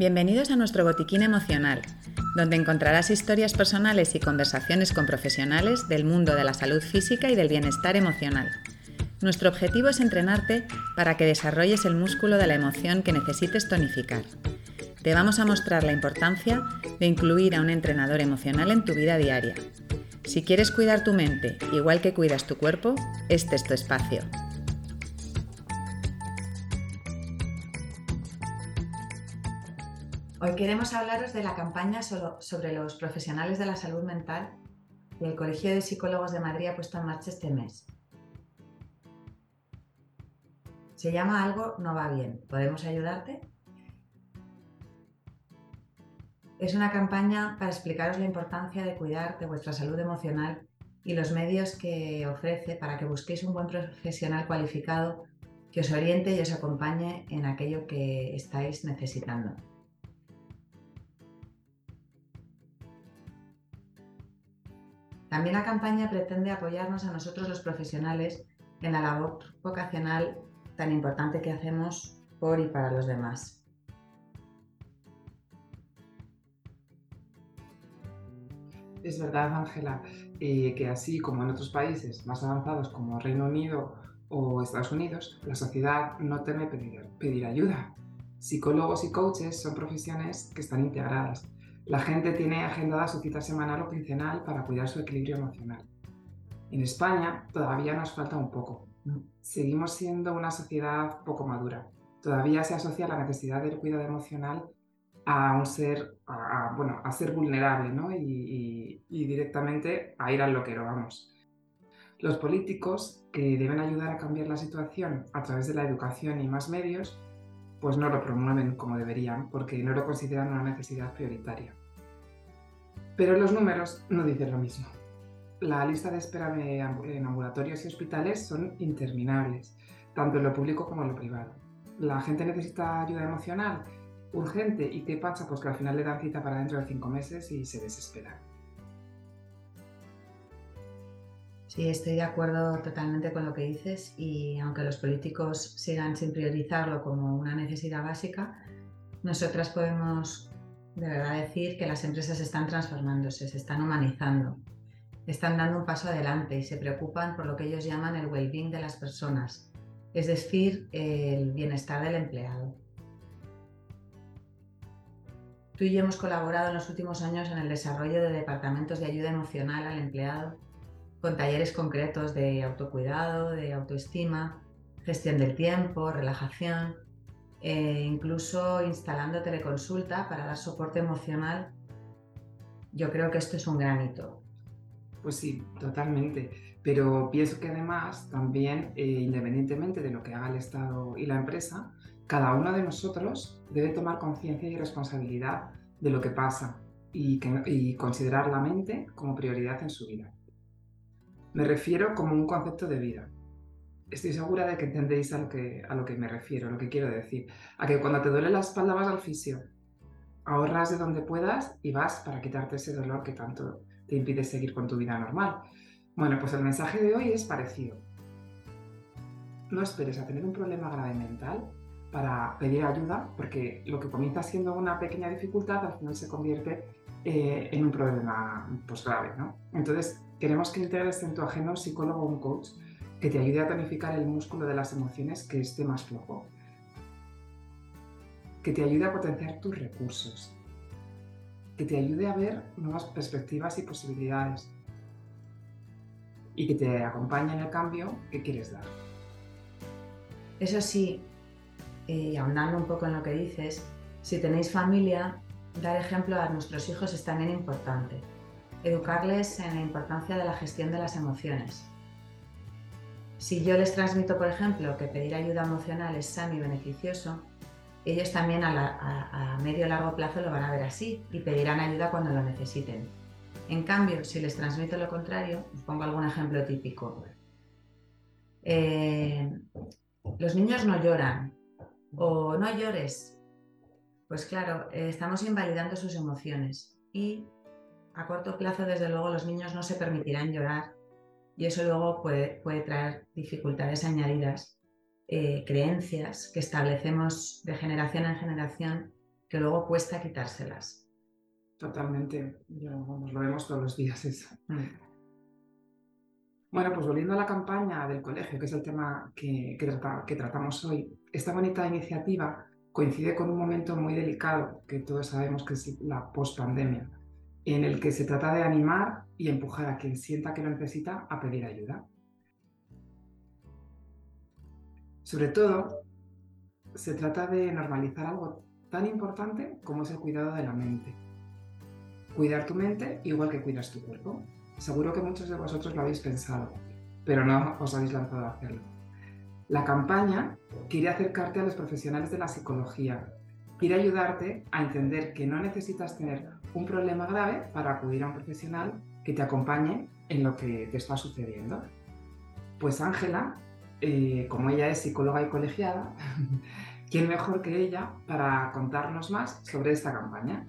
Bienvenidos a nuestro botiquín emocional, donde encontrarás historias personales y conversaciones con profesionales del mundo de la salud física y del bienestar emocional. Nuestro objetivo es entrenarte para que desarrolles el músculo de la emoción que necesites tonificar. Te vamos a mostrar la importancia de incluir a un entrenador emocional en tu vida diaria. Si quieres cuidar tu mente igual que cuidas tu cuerpo, este es tu espacio. Hoy queremos hablaros de la campaña sobre los profesionales de la salud mental que el Colegio de Psicólogos de Madrid ha puesto en marcha este mes. Se llama Algo no va bien. ¿Podemos ayudarte? Es una campaña para explicaros la importancia de cuidar de vuestra salud emocional y los medios que ofrece para que busquéis un buen profesional cualificado que os oriente y os acompañe en aquello que estáis necesitando. También la campaña pretende apoyarnos a nosotros los profesionales en la labor vocacional tan importante que hacemos por y para los demás. Es verdad, Ángela, eh, que así como en otros países más avanzados como Reino Unido o Estados Unidos, la sociedad no teme pedir ayuda. Psicólogos y coaches son profesiones que están integradas la gente tiene agendada su cita semanal o quincenal para cuidar su equilibrio emocional. En España todavía nos falta un poco. Seguimos siendo una sociedad poco madura. Todavía se asocia la necesidad del cuidado emocional a un ser, bueno, a ser vulnerable y, y, directamente a ir al loquero, vamos. Los políticos, que deben ayudar a cambiar la situación a través de la educación y más medios, pues no lo promueven como deberían porque no lo consideran una necesidad prioritaria. Pero los números no dicen lo mismo. La lista de espera en ambulatorios y hospitales son interminables, tanto en lo público como en lo privado. La gente necesita ayuda emocional urgente y qué pasa, pues que al final le dan cita para dentro de cinco meses y se desesperan. Sí, estoy de acuerdo totalmente con lo que dices y aunque los políticos sigan sin priorizarlo como una necesidad básica, nosotras podemos de verdad decir que las empresas están transformándose, se están humanizando, están dando un paso adelante y se preocupan por lo que ellos llaman el well-being de las personas, es decir, el bienestar del empleado. Tú y yo hemos colaborado en los últimos años en el desarrollo de departamentos de ayuda emocional al empleado con talleres concretos de autocuidado, de autoestima, gestión del tiempo, relajación, e incluso instalando teleconsulta para dar soporte emocional. Yo creo que esto es un gran hito. Pues sí, totalmente. Pero pienso que además también, eh, independientemente de lo que haga el Estado y la empresa, cada uno de nosotros debe tomar conciencia y responsabilidad de lo que pasa y considerar la mente como prioridad en su vida. Me refiero como un concepto de vida. Estoy segura de que entendéis a lo que, me refiero, a lo que quiero decir. A que cuando te duele la espalda vas al fisio, ahorras de donde puedas y vas para quitarte ese dolor que tanto te impide seguir con tu vida normal. Bueno, pues el mensaje de hoy es parecido. No esperes a tener un problema grave mental para pedir ayuda, porque lo que comienza siendo una pequeña dificultad al final se convierte eh, en un problema pues, grave. ¿no? Entonces, Queremos que integres en tu agenda un psicólogo o un coach que te ayude a tonificar el músculo de las emociones que esté más flojo, que te ayude a potenciar tus recursos, que te ayude a ver nuevas perspectivas y posibilidades y que te acompañe en el cambio que quieres dar. Eso sí, y ahondando un poco en lo que dices, si tenéis familia, dar ejemplo a nuestros hijos es también importante educarles en la importancia de la gestión de las emociones. Si yo les transmito, por ejemplo, que pedir ayuda emocional es sano y beneficioso, ellos también a, medio o largo plazo lo van a ver así y pedirán ayuda cuando lo necesiten. En cambio, si les transmito lo contrario, os pongo algún ejemplo típico. Eh, los niños no lloran o no llores. Pues claro, eh, estamos invalidando sus emociones y a corto plazo, desde luego, los niños no se permitirán llorar y eso luego puede, puede traer dificultades añadidas, eh, creencias que establecemos de generación en generación que luego cuesta quitárselas. Totalmente, lo vemos todos los días eso. Mm. Bueno, pues volviendo a la campaña del colegio, que es el tema que, tratamos hoy, esta bonita iniciativa coincide con un momento muy delicado que todos sabemos que es la post-pandemia, en el que se trata de animar y empujar a quien sienta que lo necesita a pedir ayuda. Sobre todo, se trata de normalizar algo tan importante como es el cuidado de la mente. Cuidar tu mente igual que cuidas tu cuerpo. Seguro que muchos de vosotros lo habéis pensado, pero no os habéis lanzado a hacerlo. La campaña quiere acercarte a los profesionales de la psicología, quiere ayudarte a entender que no necesitas tener un problema grave para acudir a un profesional que te acompañe en lo que te está sucediendo. Pues Ángela, eh, como ella es psicóloga y colegiada, ¿quién mejor que ella para contarnos más sobre esta campaña?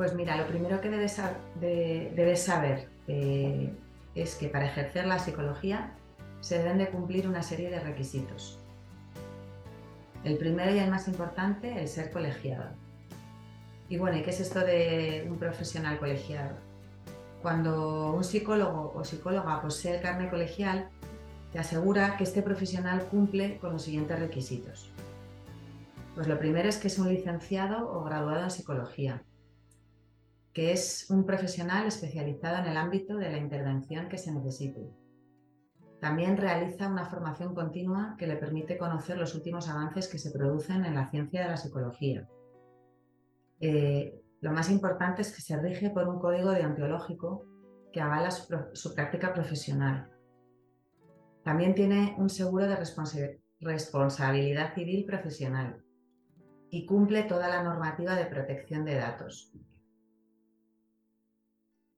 Pues mira, lo primero que debes, saber eh, es que para ejercer la psicología se deben de cumplir una serie de requisitos. El primero y el más importante, el ser colegiado. Y bueno, ¿y qué es esto de un profesional colegiado? Cuando un psicólogo o psicóloga posee el carnet colegial, te asegura que este profesional cumple con los siguientes requisitos. Pues lo primero es que es un licenciado o graduado en psicología, que es un profesional especializado en el ámbito de la intervención que se necesite. También realiza una formación continua que le permite conocer los últimos avances que se producen en la ciencia de la psicología. Eh, lo más importante es que se rige por un código deontológico que avala su, práctica profesional. También tiene un seguro de responsabilidad civil profesional y cumple toda la normativa de protección de datos.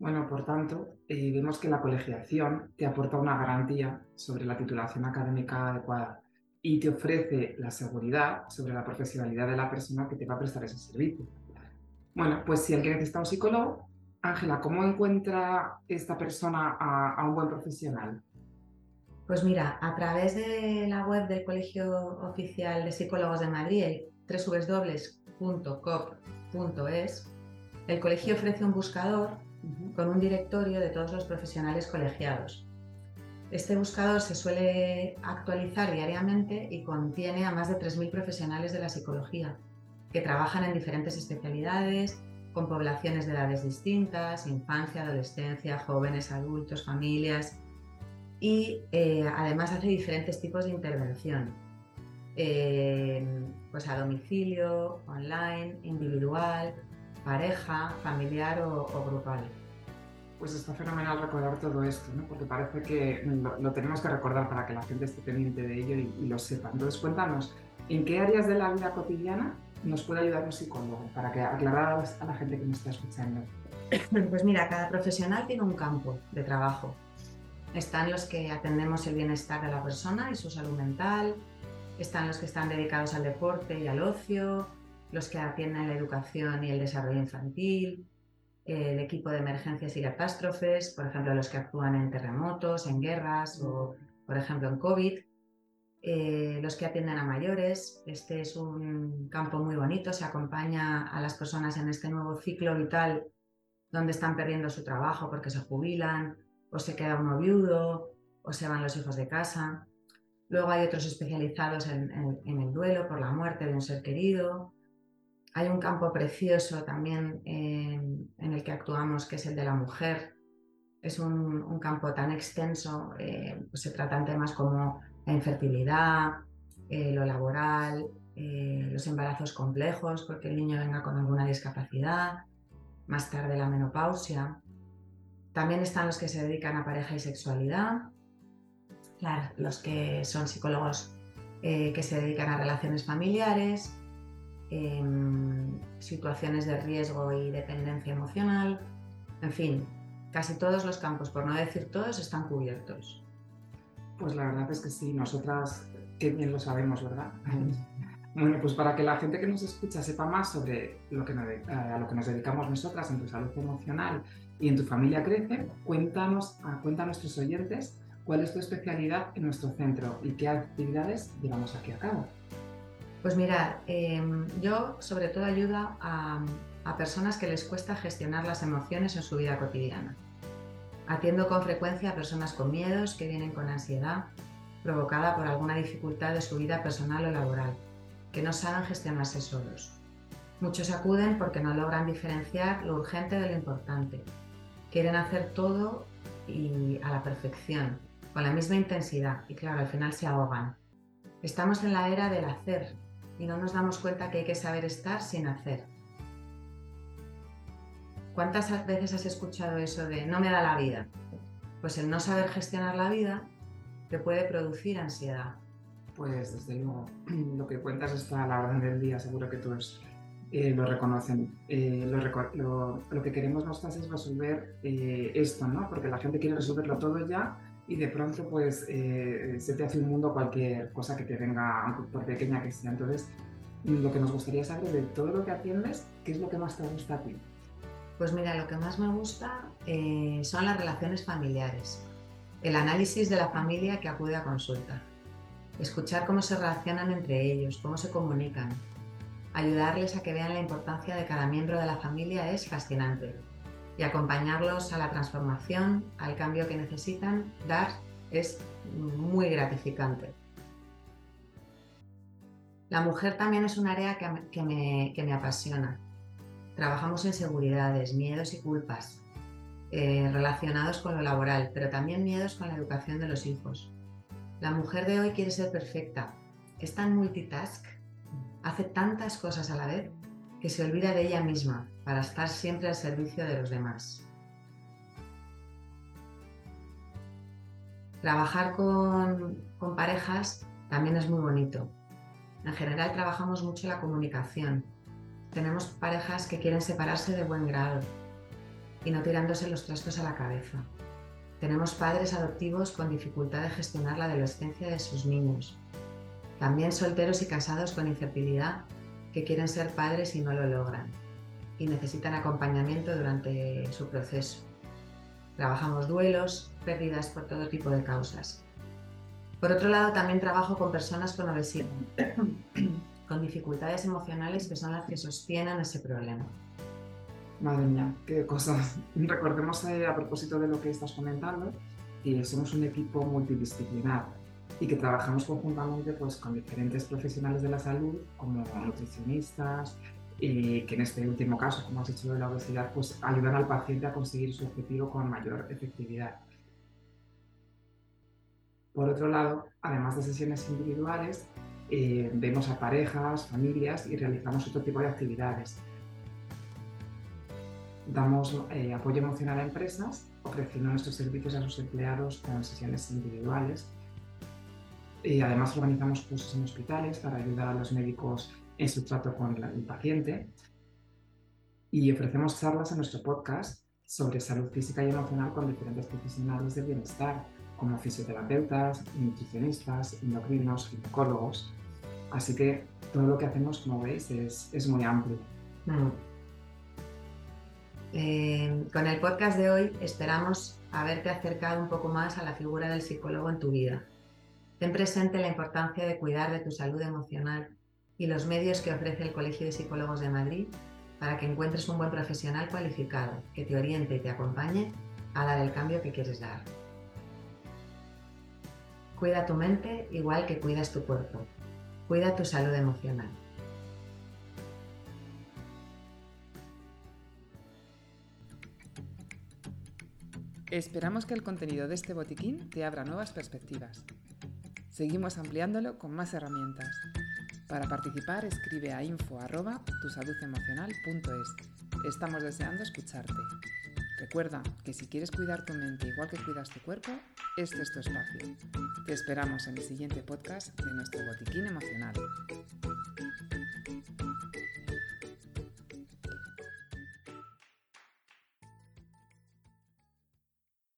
Bueno, por tanto, eh, vemos que la colegiación te aporta una garantía sobre la titulación académica adecuada y te ofrece la seguridad sobre la profesionalidad de la persona que te va a prestar ese servicio. Bueno, pues si alguien necesita un psicólogo, Ángela, ¿cómo encuentra esta persona a, un buen profesional? Pues mira, a través de la web del Colegio Oficial de Psicólogos de Madrid, www.cop.es, el colegio ofrece un buscador con un directorio de todos los profesionales colegiados. Este buscador se suele actualizar diariamente y contiene a más de 3.000 profesionales de la psicología que trabajan en diferentes especialidades, con poblaciones de edades distintas, infancia, adolescencia, jóvenes, adultos, familias, y eh, además hace diferentes tipos de intervención, eh, pues a domicilio, online, individual, pareja, familiar o, grupal. Pues está fenomenal recordar todo esto, ¿no? porque parece que lo, tenemos que recordar para que la gente esté pendiente de ello y, lo sepa. Entonces cuéntanos, ¿en qué áreas de la vida cotidiana nos puede ayudar un psicólogo para que aclarar a la gente que nos está escuchando? Pues mira, cada profesional tiene un campo de trabajo. Están los que atendemos el bienestar de la persona y su salud mental, están los que están dedicados al deporte y al ocio, los que atienden la educación y el desarrollo infantil, el equipo de emergencias y catástrofes, por ejemplo, los que actúan en terremotos, en guerras o, por ejemplo, en COVID, eh, los que atienden a mayores. Este es un campo muy bonito, se acompaña a las personas en este nuevo ciclo vital donde están perdiendo su trabajo porque se jubilan o se queda uno viudo o se van los hijos de casa. Luego hay otros especializados en el duelo por la muerte de un ser querido, hay un campo precioso también en, el que actuamos, que es el de la mujer. Es un, campo tan extenso, eh, pues se tratan temas como la infertilidad, eh, lo laboral, eh, los embarazos complejos, porque el niño venga con alguna discapacidad, más tarde la menopausia. También están los que se dedican a pareja y sexualidad, los que son psicólogos que se dedican a relaciones familiares, situaciones de riesgo y dependencia emocional, en fin, casi todos los campos, por no decir todos, están cubiertos. Pues la verdad es que sí, nosotras qué bien lo sabemos, ¿verdad? Bueno, pues para que la gente que nos escucha sepa más sobre lo que a lo que nos dedicamos nosotras en tu salud emocional y en tu familia crece, cuéntanos, cuenta a nuestros oyentes cuál es tu especialidad en nuestro centro y qué actividades llevamos aquí a cabo. Pues mira, em, yo sobre todo ayuda a, a personas que les cuesta gestionar las emociones en su vida cotidiana. Atiendo con frecuencia a personas con miedos que vienen con ansiedad provocada por alguna dificultad de su vida personal o laboral, que no saben gestionarse solos. Muchos acuden porque no logran diferenciar lo urgente de lo importante. Quieren hacer todo y a la perfección, con la misma intensidad, y claro, al final se ahogan. Estamos en la era del hacer y no nos damos cuenta que hay que saber estar sin hacer. ¿Cuántas veces has escuchado eso de no me da la vida? Pues el no saber gestionar la vida te puede producir ansiedad. Pues desde luego, lo que cuentas está a la orden del día, seguro que todos eh, lo reconocen. Eh, lo, que queremos nosotras es resolver eh, esto, ¿no? Porque la gente quiere resolverlo todo ya y de pronto pues se te hace un mundo cualquier cosa que te venga, por pequeña que sea. Entonces, lo que nos gustaría saber de todo lo que atiendes, ¿qué es lo que más te gusta a ti? Pues mira, lo que más me gusta eh, son las relaciones familiares, el análisis de la familia que acude a consulta, escuchar cómo se relacionan entre ellos, cómo se comunican, ayudarles a que vean la importancia de cada miembro de la familia es fascinante y acompañarlos a la transformación, al cambio que necesitan dar es muy gratificante. La mujer también es un área que me apasiona Trabajamos en seguridades, miedos y culpas eh, relacionados con lo laboral, pero también miedos con la educación de los hijos. La mujer de hoy quiere ser perfecta, es tan multitask, hace tantas cosas a la vez que se olvida de ella misma para estar siempre al servicio de los demás. Trabajar con, parejas también es muy bonito. En general trabajamos mucho la comunicación, tenemos parejas que quieren separarse de buen grado y no tirándose los trastos a la cabeza. Tenemos padres adoptivos con dificultad de gestionar la adolescencia de sus niños. También solteros y casados con infertilidad que quieren ser padres y no lo logran y necesitan acompañamiento durante su proceso. Trabajamos duelos, pérdidas por todo tipo de causas. Por otro lado, también trabajo con personas con obesidad con dificultades emocionales que son las que sostienen ese problema. Madre mía, qué cosas. Recordemos a propósito de lo que estás comentando que somos un equipo multidisciplinar y que trabajamos conjuntamente pues, con diferentes profesionales de la salud, como nutricionistas, y que en este último caso, como has dicho de la obesidad, pues ayudan al paciente a conseguir su objetivo con mayor efectividad. Por otro lado, además de sesiones individuales, eh, vemos a parejas, familias y realizamos otro tipo de actividades. Damos eh, apoyo emocional a empresas, ofreciendo nuestros servicios a sus empleados con sesiones individuales. Y además organizamos cursos en hospitales para ayudar a los médicos en su trato con el paciente. Y ofrecemos charlas en nuestro podcast sobre salud física y emocional con diferentes profesionales del bienestar, como fisioterapeutas, nutricionistas, endocrinos, ginecólogos. Así que todo lo que hacemos, como veis, es, muy amplio. Mm. Eh, con el podcast de hoy esperamos haberte acercado un poco más a la figura del psicólogo en tu vida. Ten presente la importancia de cuidar de tu salud emocional y los medios que ofrece el Colegio de Psicólogos de Madrid para que encuentres un buen profesional cualificado que te oriente y te acompañe a dar el cambio que quieres dar. Cuida tu mente igual que cuidas tu cuerpo. Cuida tu salud emocional. Esperamos que el contenido de este botiquín te abra nuevas perspectivas. Seguimos ampliándolo con más herramientas. Para participar escribe a info@tusaludemocional.es. Estamos deseando escucharte. Recuerda que si quieres cuidar tu mente igual que cuidas tu cuerpo, este es tu espacio. Te esperamos en el siguiente podcast de nuestro botiquín emocional.